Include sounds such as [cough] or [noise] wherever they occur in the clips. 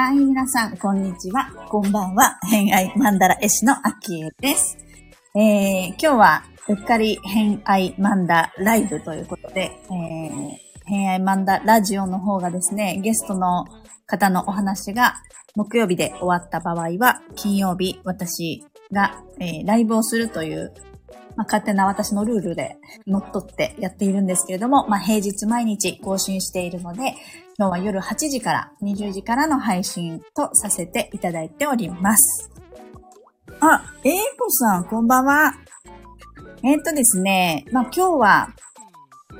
はい、皆さん、こんにちは。こんばんは。偏愛マンダラ絵師のアキエです。えー、今日は、うっかり偏愛マンダライブということで、えー、偏愛マンダラジオの方がですね、ゲストの方のお話が木曜日で終わった場合は、金曜日私が、えー、ライブをするという、まあ、勝手な私のルールで乗っ取ってやっているんですけれども、まあ、平日毎日更新しているので、今日は夜8時から20時からの配信とさせていただいております。あ、えーこさん、こんばんは。えー、っとですね、まあ、今日は、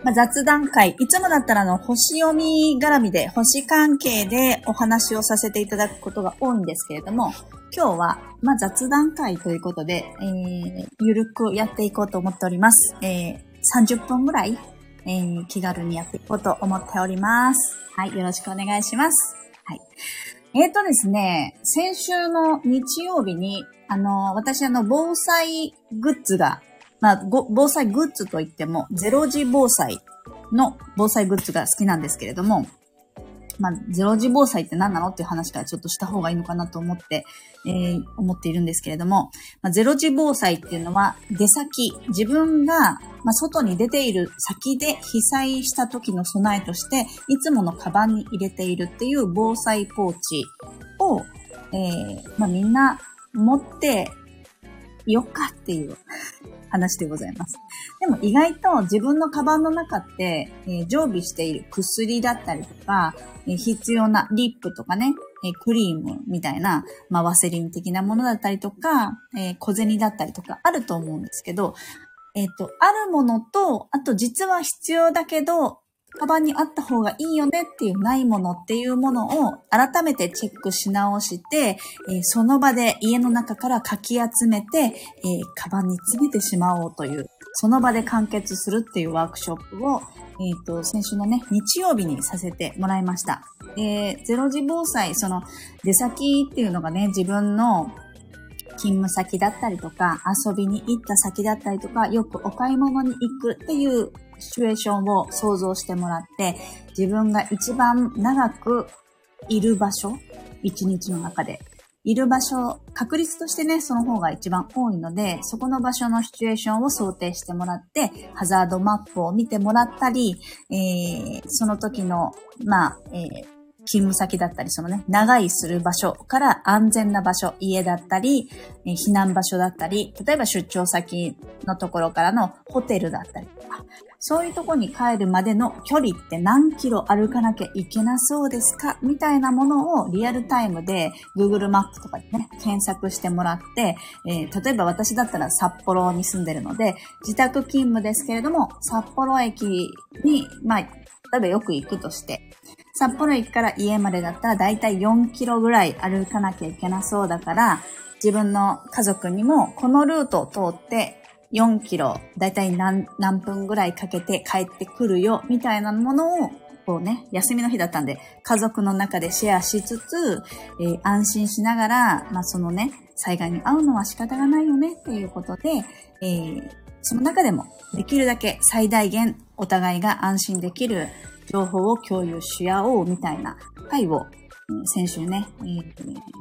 まあ、雑談会、いつもだったらあの、星読み絡みで、星関係でお話をさせていただくことが多いんですけれども、今日は、まあ、雑談会ということで、えー、ゆるくやっていこうと思っております。えー、30分ぐらいえー、気軽にやっていこうと思っております。はい、よろしくお願いします。はい。えーとですね、先週の日曜日に、あの、私あの、防災グッズが、まあ、防災グッズといっても、ゼロ時防災の防災グッズが好きなんですけれども、まあ、ゼロ時防災って何なのっていう話からちょっとした方がいいのかなと思って、えー、思っているんですけれども、まあ、ゼロ時防災っていうのは、出先、自分が、まあ、外に出ている先で被災した時の備えとして、いつものカバンに入れているっていう防災ポーチを、えー、まあ、みんな持ってよっかっていう。話でございます。でも意外と自分のカバンの中って、えー、常備している薬だったりとか、えー、必要なリップとかね、えー、クリームみたいな、まあ、ワセリン的なものだったりとか、え小銭だったりとかあると思うんですけど、えっ、と、あるものと、あと実は必要だけど、カバンにあった方がいいよねっていうないものっていうものを改めてチェックし直して、え、その場で家の中からかき集めて、え、カバンに詰めてしまおうという、その場で完結するっていうワークショップを、えっ、ー、と、先週のね、日曜日にさせてもらいました。で、ゼロ時防災、その出先っていうのがね、自分の勤務先だったりとか、遊びに行った先だったりとか、よくお買い物に行くっていうシチュエーションを想像してもらって、自分が一番長くいる場所、一日の中で。いる場所、確率としてね、その方が一番多いので、そこの場所のシチュエーションを想定してもらって、ハザードマップを見てもらったり、えー、その時の、まあ、えー勤務先だったり、そのね、長居する場所から安全な場所、家だったり、え避難場所だったり、例えば出張先のところからのホテルだったりとか、そういうとこに帰るまでの距離って何キロ歩かなきゃいけなそうですかみたいなものをリアルタイムで Google マップとかでね、検索してもらって、えー、例えば私だったら札幌に住んでるので、自宅勤務ですけれども、札幌駅に、まあ、例えばよく行くとして、札幌駅から家までだったらだいたい4キロぐらい歩かなきゃいけなそうだから、自分の家族にもこのルートを通って4キロ、だいたい何分ぐらいかけて帰ってくるよ、みたいなものを、こうね、休みの日だったんで、家族の中でシェアしつつ、えー、安心しながら、まあ、そのね、災害に遭うのは仕方がないよね、っていうことで、えー、その中でも、できるだけ最大限お互いが安心できる情報を共有し合おうみたいな会を、先週ね、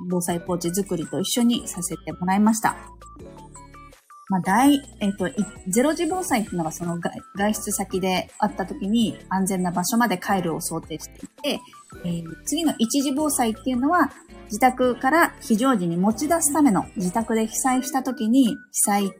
防災ポーチ作りと一緒にさせてもらいました。まあ、大、えっ、と、ゼロ時防災っていうのがその外出先であった時に安全な場所まで帰るを想定していて、えー、次の一時防災っていうのは自宅から非常時に持ち出すための自宅で被災した時に被災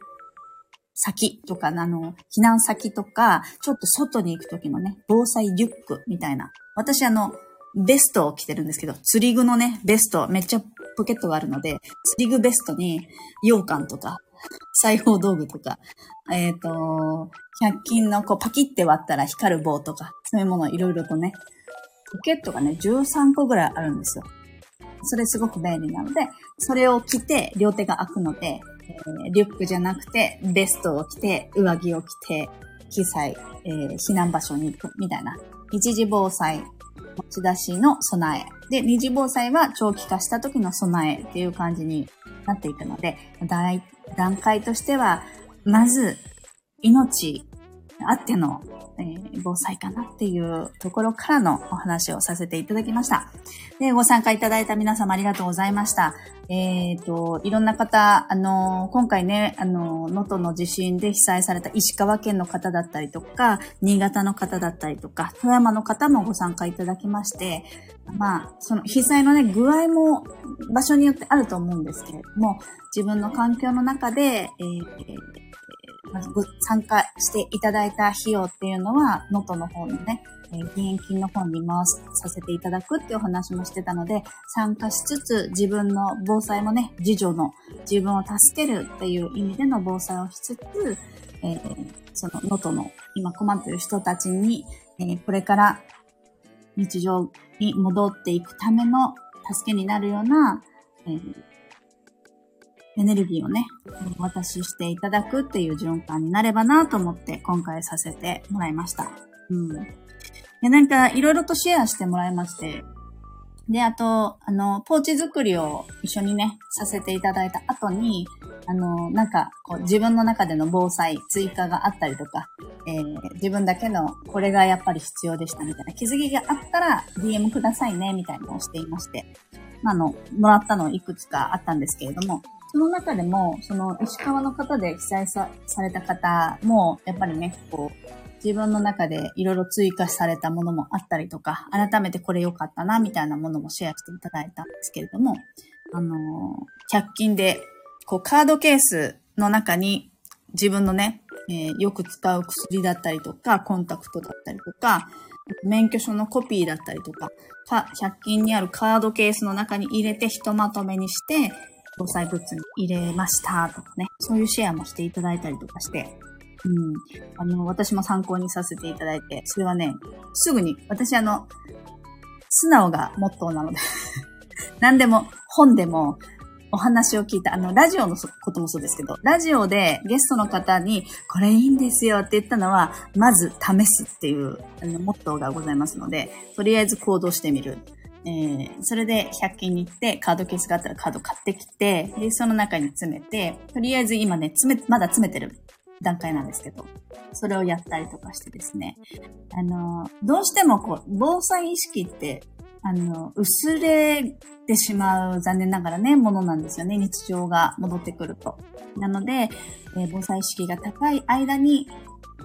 先とか、あの、避難先とか、ちょっと外に行くときのね、防災リュックみたいな。私あの、ベストを着てるんですけど、釣り具のね、ベスト、めっちゃポケットがあるので、釣り具ベストに、羊羹とか、裁縫道具とか、えっ、ー、と、100均のこうパキって割ったら光る棒とか、そういうものいろいろとね、ポケットがね、13個ぐらいあるんですよ。それすごく便利なので、それを着て両手が開くので、えー、リュックじゃなくて、ベストを着て、上着を着て、被災、えー、避難場所に行く、みたいな。一時防災、持ち出しの備え。で、二次防災は長期化した時の備えっていう感じになっていくので、段階としては、まず、命あってのえー、防災かなっていうところからのお話をさせていただきました。で、ご参加いただいた皆様ありがとうございました。えっ、ー、と、いろんな方、あの、今回ね、あの、能登の地震で被災された石川県の方だったりとか、新潟の方だったりとか、富山の方もご参加いただきまして、まあ、その被災のね、具合も場所によってあると思うんですけれども、自分の環境の中で、えー、ご参加していただいた費用っていうのは、能登の方のね、えー、義援金の方に回させていただくっていうお話もしてたので、参加しつつ自分の防災もね、自助の自分を助けるっていう意味での防災をしつつ、えー、その能登の今困っている人たちに、えー、これから日常に戻っていくための助けになるような、えー、エネルギーをね、お渡ししていただくっていう循環になればなと思って今回させてもらいました。うん。で、なんかいろいろとシェアしてもらいまして、で、あと、あの、ポーチ作りを一緒にね、させていただいた後に、あの、なんか、こう、自分の中での防災、追加があったりとか、えー、自分だけの、これがやっぱり必要でしたみたいな気づきがあったら、DM くださいね、みたいなのをしていまして、あの、もらったのいくつかあったんですけれども、その中でも、その、石川の方で被災された方も、やっぱりね、こう、自分の中でいろいろ追加されたものもあったりとか、改めてこれ良かったな、みたいなものもシェアしていただいたんですけれども、あのー、100均で、こう、カードケースの中に自分のね、えー、よく使う薬だったりとか、コンタクトだったりとか、免許証のコピーだったりとか、か100均にあるカードケースの中に入れてひとまとめにして、防災グッズに入れましたとかね、そういうシェアもしていただいたりとかして、うん。あの、私も参考にさせていただいて、それはね、すぐに、私あの、素直がモットーなので [laughs] 何でも、本でも、お話を聞いた、あの、ラジオのこともそうですけど、ラジオでゲストの方に、これいいんですよって言ったのは、まず試すっていう、あの、モットーがございますので、とりあえず行動してみる。えー、それで100均に行って、カードケースがあったらカード買ってきて、で、その中に詰めて、とりあえず今ね、詰め、まだ詰めてる段階なんですけど、それをやったりとかしてですね、あの、どうしてもこう、防災意識って、あの、薄れてしまう残念ながらね、ものなんですよね。日常が戻ってくると。なので、えー、防災意識が高い間に、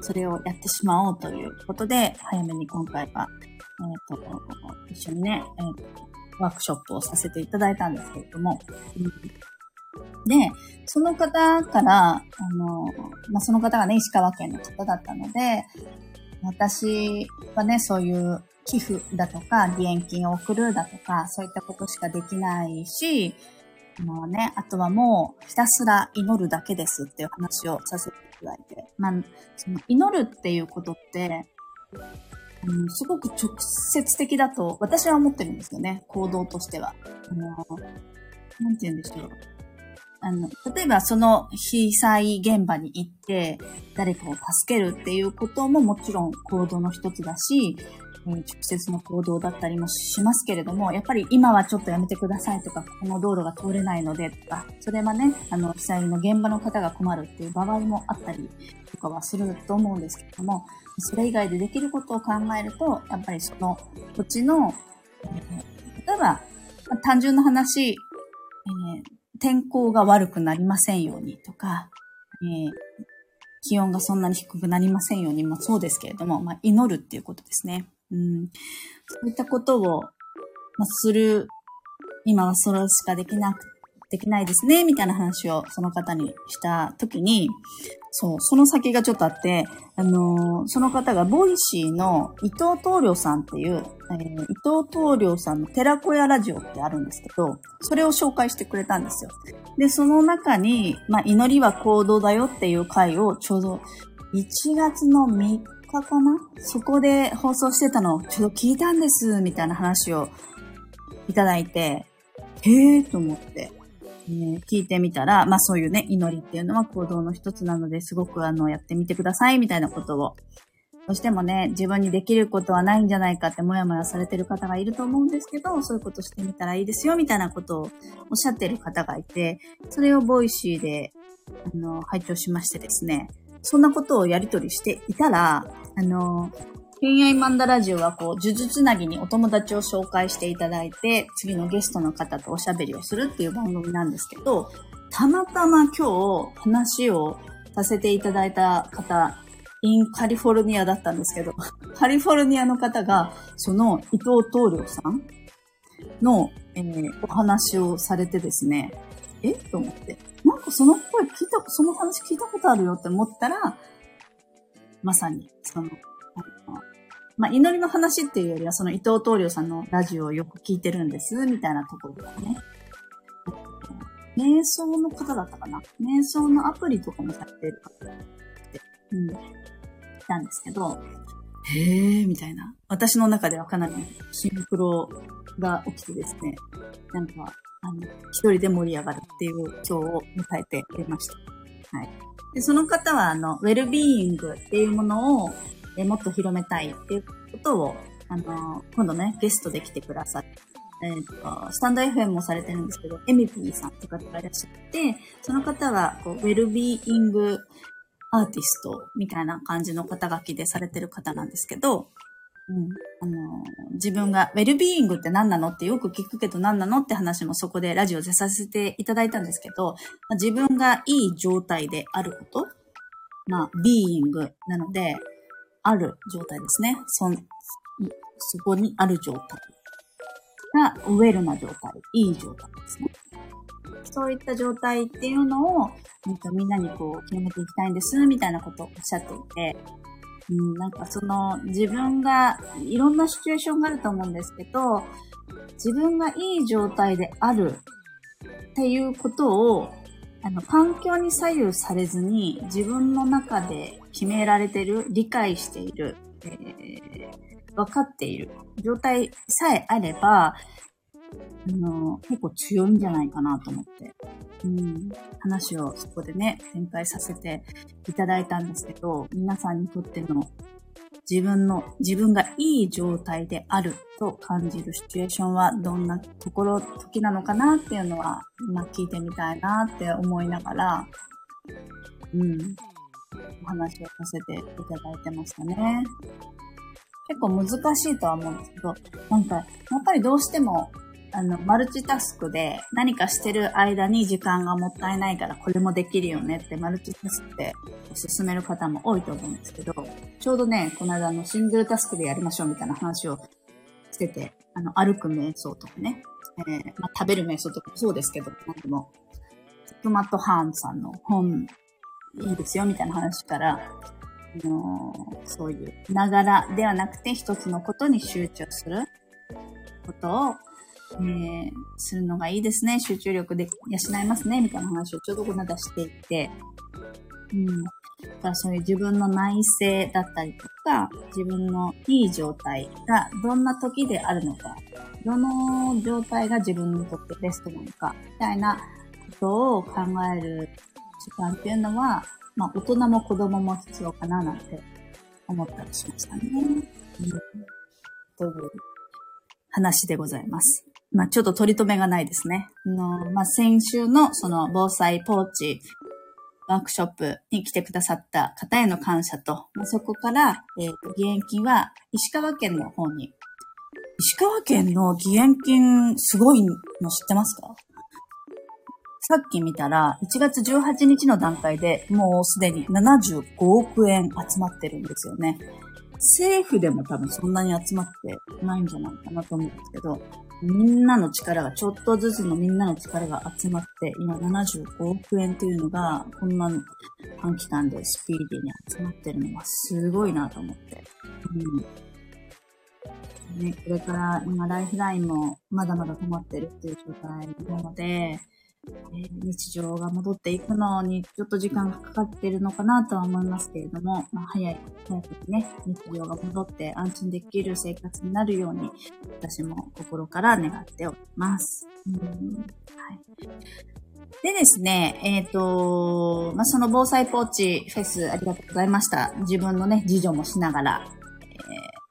それをやってしまおうということで、早めに今回は、えっ、と、一緒にね、えー、ワークショップをさせていただいたんですけれども、で、その方から、あの、まあ、その方がね、石川県の方だったので、私はね、そういう寄付だとか、義援金を送るだとか、そういったことしかできないし、もうね、あとはもうひたすら祈るだけですっていう話をさせていただいて、まあ、その祈るっていうことって、うん、すごく直接的だと私は思ってるんですよね、行動としては。あの、なんて言うんでしょう。あの、例えばその被災現場に行って誰かを助けるっていうことももちろん行動の一つだし、直接の行動だったりもしますけれども、やっぱり今はちょっとやめてくださいとか、この道路が通れないのでとか、それはね、あの、被災の現場の方が困るっていう場合もあったりとかはすると思うんですけども、それ以外でできることを考えると、やっぱりその土地の、例えば、単純な話、えー天候が悪くなりませんようにとか、えー、気温がそんなに低くなりませんようにもそうですけれども、まあ、祈るっていうことですね。うん、そういったことを、ま、する、今はそれしかできなく、できないですね、みたいな話をその方にしたときに、そう、その先がちょっとあって、あのー、その方がボイシーの伊藤東良さんっていう、えー、伊藤東良さんの寺子屋ラジオってあるんですけど、それを紹介してくれたんですよ。で、その中に、まあ、祈りは行動だよっていう回をちょうど1月の3かな？そこで放送してたのをちょっと聞いたんです、みたいな話をいただいて、へえーと思って。えー、聞いてみたら、まあそういうね、祈りっていうのは行動の一つなので、すごくあの、やってみてください、みたいなことを。どうしてもね、自分にできることはないんじゃないかってもやもやされてる方がいると思うんですけど、そういうことしてみたらいいですよ、みたいなことをおっしゃってる方がいて、それを Voicy で、あの、拝聴しましてですね、そんなことをやりとりしていたら、あの、恋愛マンダラジオはこう、呪術つなぎにお友達を紹介していただいて、次のゲストの方とおしゃべりをするっていう番組なんですけど、たまたま今日話をさせていただいた方、インカリフォルニアだったんですけど、[laughs] カリフォルニアの方が、その伊藤東良さんの、えー、お話をされてですね、え？と思って。なんかその声聞いた、その話聞いたことあるよって思ったら、まさに、その、あのまあ、祈りの話っていうよりは、その伊藤東良さんのラジオをよく聞いてるんです、みたいなところですね。瞑想の方だったかな瞑想のアプリとかもされてる方って、うん、いたんですけど、へー、みたいな。私の中ではかなりシンクロが起きてですね、なんか、あの、一人で盛り上がるっていう今日を迎えておりました。はい。で、その方は、あの、ウェルビーイングっていうものを、えもっと広めたいっていうことを、あの、今度ね、ゲストで来てくださっ、えっ、ー、と、スタンド FM もされてるんですけど、エミピーさんって方がいらっしゃって、その方は、こう、ウェルビーイングアーティストみたいな感じの肩書きでされてる方なんですけど、うん。あの、自分が、ウェルビーイングって何なのってよく聞くけど何なのって話もそこでラジオでさせていただいたんですけど、まあ、自分がいい状態であること、まあ、ビーイングなので、ある状態ですね。そ、そこにある状態がウェルな状態、いい状態ですね。そういった状態っていうのを、みんなにこう、広めていきたいんです、みたいなことをおっしゃっていて、うん、なんかその自分がいろんなシチュエーションがあると思うんですけど、自分がいい状態であるっていうことを、あの、環境に左右されずに自分の中で決められてる、理解している、えー、分かっている状態さえあれば、あの、結構強いんじゃないかなと思って、うん、話をそこでね、展開させていただいたんですけど、皆さんにとっての自分の、自分がいい状態であると感じるシチュエーションはどんなところ、時なのかなっていうのは、今聞いてみたいなって思いながら、うん、お話をさせていただいてましたね。結構難しいとは思うんですけど、なんか、やっぱりどうしてもあの、マルチタスクで何かしてる間に時間がもったいないからこれもできるよねってマルチタスクで進める方も多いと思うんですけど、ちょうどね、この間のシングルタスクでやりましょうみたいな話をしてて、あの、歩く瞑想とかね、えー、まあ、食べる瞑想とかそうですけど、なんでも、トマットハーンさんの本、いいですよみたいな話から、あのー、そういう、ながらではなくて一つのことに集中することを、えー、するのがいいですね。集中力で養えますね。みたいな話をちょうどこの間していて。うん。だからそういう自分の内省だったりとか、自分のいい状態がどんな時であるのか、どの状態が自分にとってベストなのか、みたいなことを考える時間っていうのは、まあ大人も子供も必要かななんて思ったりしましたね。うん、という話でございます。まあ、ちょっと取り留めがないですね。あの、まあ、先週のその防災ポーチワークショップに来てくださった方への感謝と、まあ、そこから、えっ、ー、と、義援金は石川県の方に。石川県の義援金すごいの知ってますか？さっき見たら、1月18日の段階でもうすでに75億円集まってるんですよね。政府でも多分そんなに集まってないんじゃないかなと思うんですけど、みんなの力が、ちょっとずつのみんなの力が集まって、今75億円というのが、こんな短期間でスピーディーに集まってるのはすごいなと思って。うん。ね、これから今ライフラインもまだまだ止まってるっていう状態なので、え、日常が戻っていくのにちょっと時間がかかってるのかなとは思いますけれども、まあ、早い、早くね、日常が戻って安心できる生活になるように、私も心から願っております。うんはい、でですね、えっ、ー、と、まあ、その防災ポーチフェスありがとうございました。自分のね、事情もしながら、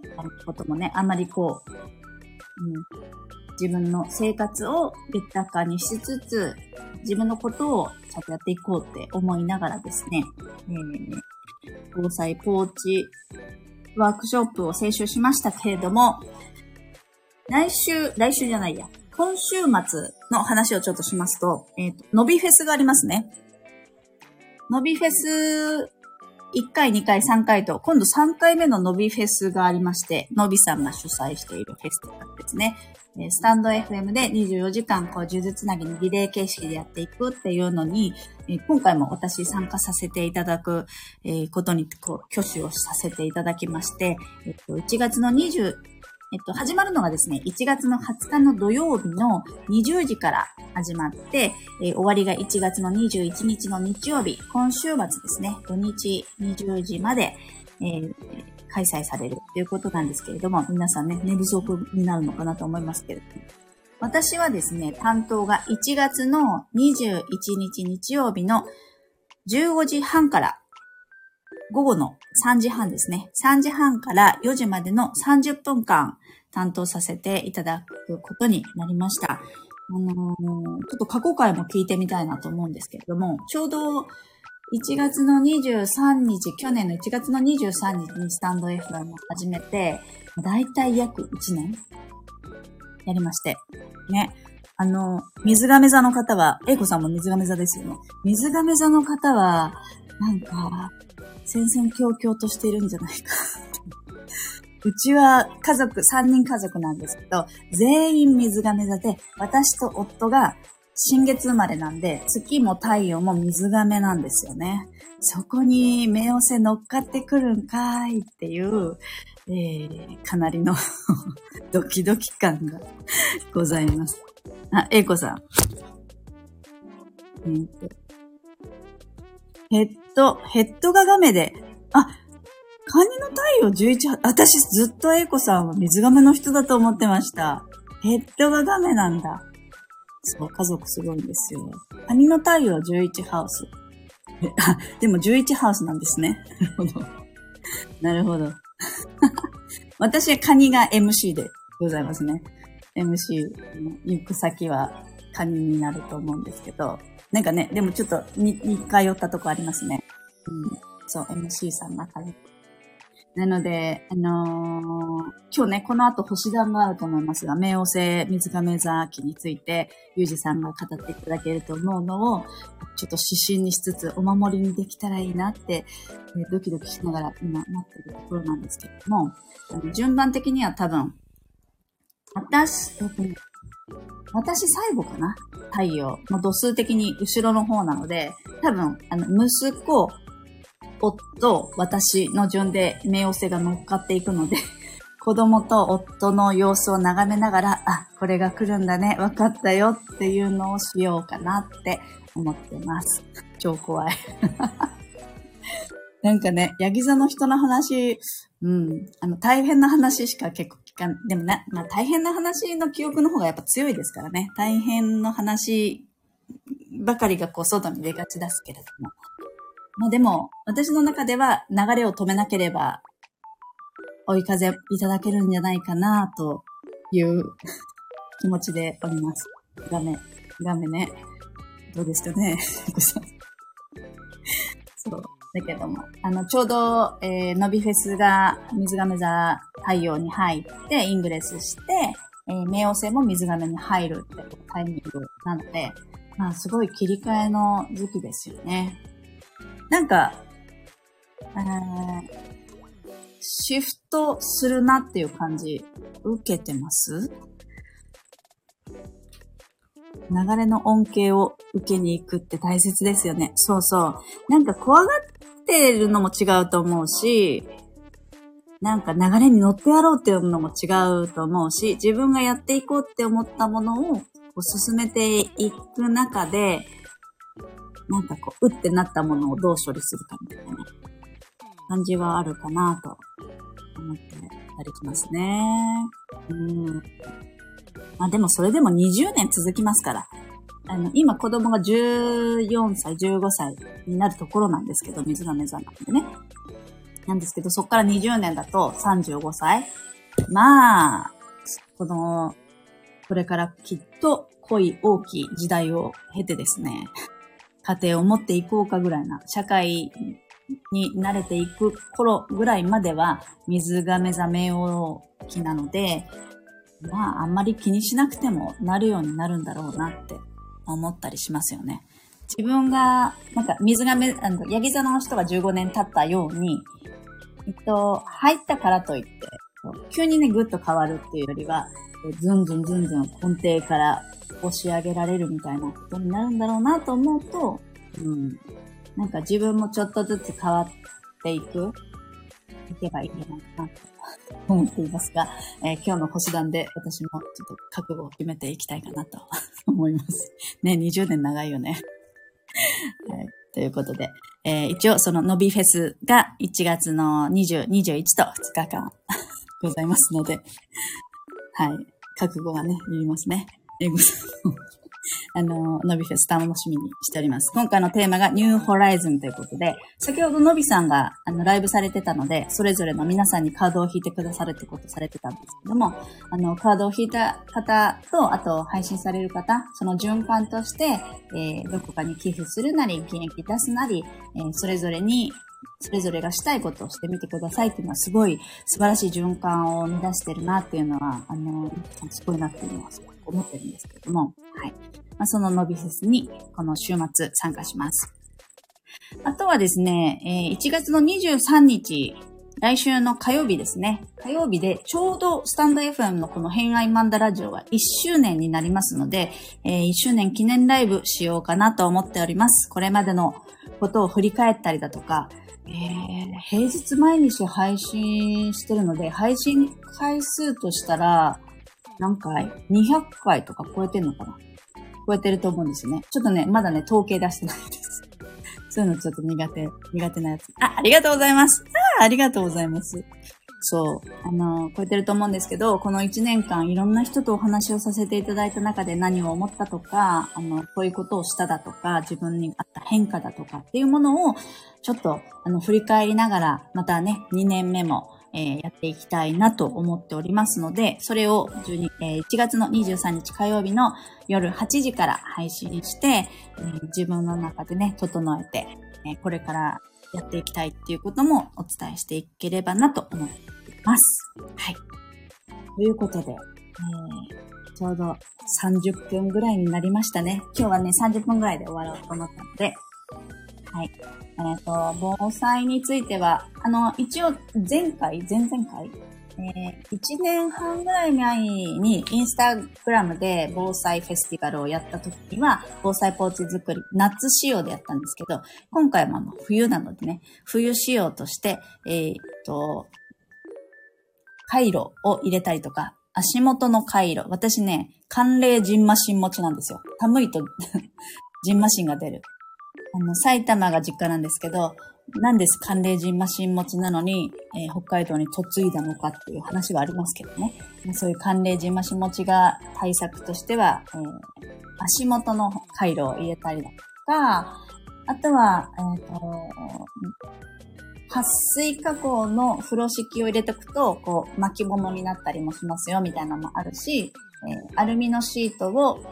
えー、あることもね、あんまりこう、うん自分の生活を豊かにしつつ、自分のことをちゃんとやっていこうって思いながらですね、えー、防災ポーチワークショップを先週しましたけれども、来週、来週じゃないや、今週末の話をちょっとしますと、えっ、ー、と、伸びフェスがありますね。伸びフェス、1回、2回、3回と、今度3回目の伸びフェスがありまして、伸びさんが主催しているフェスティバルですね。スタンド FM で24時間、こう、呪術つなぎにリレー形式でやっていくっていうのに、今回も私参加させていただくことに、こう、挙手をさせていただきまして、えっと、1月の20、えっと、始まるのがですね、1月の20日の土曜日の20時から始まって、えー、終わりが1月の21日の日曜日、今週末ですね、土日20時まで、えー、開催されるということなんですけれども、皆さんね、寝不足になるのかなと思いますけれども。私はですね、担当が1月の21日日曜日の15時半から午後の3時半ですね。3時半から4時までの30分間担当させていただくことになりました。あのー、ちょっと過去回も聞いてみたいなと思うんですけれども、ちょうど1月の23日、去年の1月の23日にスタンド FM を始めて、だいたい約1年やりまして。ね。あの、水亀座の方は、英子さんも水亀座ですよね。水亀座の方は、なんか、戦々恐々としてるんじゃないか [laughs] うちは家族、3人家族なんですけど、全員水亀座で、私と夫が新月生まれなんで、月も太陽も水亀なんですよね。そこに目寄せ乗っかってくるんかいっていう、えー、かなりの [laughs] ドキドキ感がございます。あ、英子さん。えー、ヘッド、ヘッドがガメで、あ、カニの太陽11、私ずっとエイコさんは水亀の人だと思ってました。ヘッドがガメなんだ。そう、家族すごいんですよ。カニの太陽は11ハウス。あ、[laughs] でも11ハウスなんですね。なるほど。[laughs] なるほど。[laughs] 私はカニが MC でございますね。MC の行く先はカニになると思うんですけど、なんかね、でもちょっと似通ったとこありますね。うん。そう、MC さん仲良くなので、あのー、今日ね、この後星団があると思いますが、冥王星水亀座期について、ゆうじさんが語っていただけると思うのを、ちょっと指針にしつつ、お守りにできたらいいなって、え、ドキドキしながら今待ってるところなんですけれども、あの順番的には多分、私、えっとね、私最後かな太陽。もう度数的に後ろの方なので、多分、あの、息子、夫、私の順で冥王星が乗っかっていくので、[laughs] 子供と夫の様子を眺めながら、あ、これが来るんだね、分かったよっていうのをしようかなって思ってます。超怖い。[laughs] なんかね、ヤギ座の人の話、うん、あの、大変な話しか結構聞かん、でもね、まあ大変な話の記憶の方がやっぱ強いですからね。大変の話ばかりがこう外に出がちですけれども。まあでも、私の中では流れを止めなければ、追い風いただけるんじゃないかな、という [laughs] 気持ちでおります。画面、画面ね。どうですかね [laughs] そう。だけども、あの、ちょうど、えー、伸びフェスが水亀座太陽に入って、イングレスして、えー、冥王星も水亀に入るってタイミングなので、まあ、すごい切り替えの時期ですよね。なんか、えー、シフトするなっていう感じ、受けてます？流れの恩恵を受けに行くって大切ですよね。そうそう。なんか怖がってるのも違うと思うし、なんか流れに乗ってやろうっていうのも違うと思うし、自分がやっていこうって思ったものを進めていく中で、なんかこう、うってなったものをどう処理するかみたいなね、感じはあるかなと思ってたりしますね。うん。まあでもそれでも20年続きますから。あの、今子供が14歳、15歳になるところなんですけど、水亀座なんでね。なんですけど、そっから20年だと35歳。まあ、この、これからきっと濃い大きい時代を経てですね、家庭を持っていこうかぐらいな、社会に慣れていく頃ぐらいまでは、水が目覚めよう気なので、まあ、あんまり気にしなくてもなるようになるんだろうなって思ったりしますよね。自分が、なんか、水がめ、あの、ヤギ座の人が15年経ったように、えっと、入ったからといって、急にね、ぐっと変わるっていうよりは、ずんずんずんずん根底から押し上げられるみたいなことになるんだろうなと思うと、うん。なんか自分もちょっとずつ変わっていく、いけばいいんじゃないかなと思っていますが、えー、今日の星団で私もちょっと覚悟を決めていきたいかなと思います。[laughs] ね、20年長いよね。はい、ということで、えー、一応その伸びフェスが1月の20、21と2日間ございますので、はい。覚悟がね、いりますね。英語さん [laughs] あの、ノビフェス楽しみにしております。今回のテーマがニューホライズンということで、先ほどノビさんがあのライブされてたので、それぞれの皆さんにカードを引いてくださるってことされてたんですけども、あの、カードを引いた方と、あと配信される方、その循環として、えー、どこかに寄付するなり、現役出すなり、えー、それぞれにそれぞれがしたいことをしてみてくださいっていうのはすごい素晴らしい循環を生み出してるなっていうのは、あの、すごいなって思いうのは思ってるんですけれども、はい。まあ、そのノビフェスにこの週末参加します。あとはですね、えー、1月の23日、来週の火曜日ですね。火曜日でちょうどスタンド FM のこの偏愛マンダラジオは1周年になりますので、えー、1周年記念ライブしようかなと思っております。これまでのことを振り返ったりだとか、えー、平日毎日配信してるので、配信回数としたら、何回 ?200 回とか超えてんのかな？超えてると思うんですよね。ちょっとね、まだね、統計出してないです。[laughs] そういうのちょっと苦手、苦手なやつ。あ、ありがとうございます。あありがとうございます。そう。あの、超えてると思うんですけど、この1年間いろんな人とお話をさせていただいた中で何を思ったとか、あの、こういうことをしただとか、自分にあった変化だとかっていうものを、ちょっと、あの、振り返りながら、またね、2年目も、え、やっていきたいなと思っておりますので、それを12、え、1月の23日火曜日の夜8時から配信して、え、自分の中でね、整えて、えこれからやっていきたいっていうこともお伝えしていければなと思っています。はい。ということで、えー、ちょうど30分ぐらいになりましたね。今日はね、30分ぐらいで終わろうと思ったので、はい。えっ、ー、と、防災については、あの、一応、前回、前々回、えー、1年半ぐらい前にインスタグラムで防災フェスティバルをやった時には、防災ポーチ作り、夏仕様でやったんですけど、今回は冬なのでね、冬仕様として、えー、っと、回路を入れたりとか、足元の回路。私ね、寒冷ジンマシン持ちなんですよ。寒いとジンマシンが出る。あの、埼玉が実家なんですけど、なんです寒冷人マシン持ちなのに、えー、北海道に嫁いだのかっていう話はありますけどね。そういう寒冷人マシン持ちが対策としては、えー、足元の回路を入れたりだとか、あとは、えっ、ー、と、撥水加工の風呂敷を入れておくと、こう、巻物になったりもしますよ、みたいなのもあるし、えー、アルミのシートを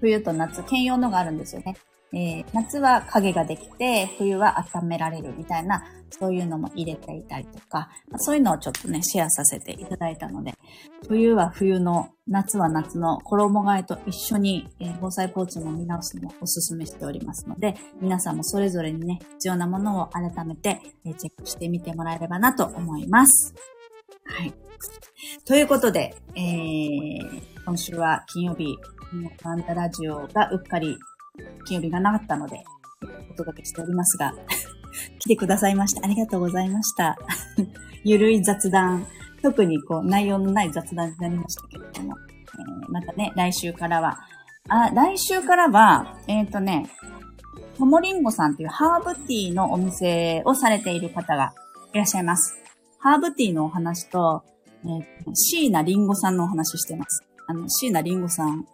冬と夏兼用のがあるんですよね。えー、夏は影ができて、冬は温められるみたいな、そういうのも入れていたりとか、まあ、そういうのをちょっとね、シェアさせていただいたので、冬は冬の、夏は夏の衣替えと一緒に、えー、防災ポーチも見直すのもお勧めしておりますので、皆さんもそれぞれにね、必要なものを改めて、えー、チェックしてみてもらえればなと思います。はい。ということで、えー、今週は金曜日、マンダラジオがうっかり金曜日がなかったので、お届けしておりますが、[laughs] 来てくださいましてありがとうございました。[laughs] ゆるい雑談、特にこう内容のない雑談になりましたけれども、えー、またね、来週からは、あ、来週からは、えっ、ー、とね、ともりんごさんっていうハーブティーのお店をされている方がいらっしゃいます。ハーブティーのお話と、えー、椎名林檎さんのお話してます。あの、椎名林檎さん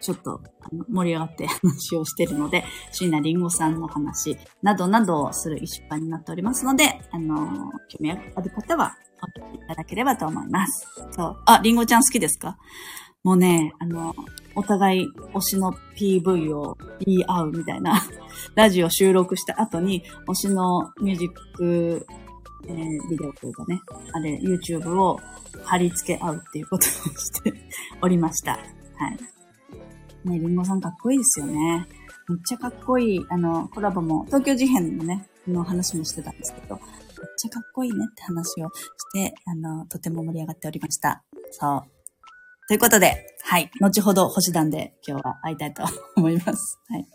ちょっと盛り上がって話をしてるので、[laughs] 椎名林檎さんの話などなどをする一週間になっておりますので、あの、興味ある方はお聞きいただければと思います。そう。あ、林檎ちゃん好きですか？もうね、あの、お互い推しの PV を言い合うみたいな、[laughs] ラジオ収録した後に推しのミュージック、えー、ビデオというかね、あれ、YouTube を貼り付け合うっていうことをしておりました。はい。ね、りんごさんかっこいいですよね。めっちゃかっこいい、あの、コラボも、東京事変のね、の話もしてたんですけど、めっちゃかっこいいねって話をして、あの、とても盛り上がっておりました。そう。ということで、はい。後ほど星団で今日は会いたいと思います。[laughs] はい。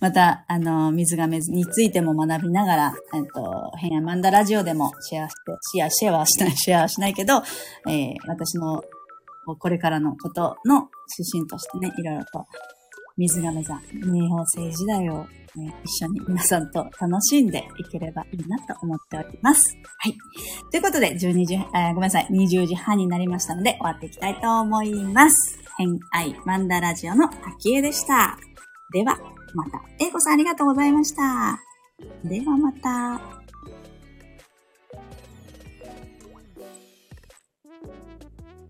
また、あの、水亀についても学びながら、えっと、変やマンダラジオでもシェアして、シェア、シェアはしない、シェアはしないけど、えー、私のこれからのことの指針としてね、いろいろと水亀座、日本星時代を、ね、一緒に皆さんと楽しんでいければいいなと思っております。はい。ということで、12時、えー、ごめんなさい、20時半になりましたので、終わっていきたいと思います。偏愛マンダラジオの秋江でした。では、また。英子さんありがとうございました。ではまた。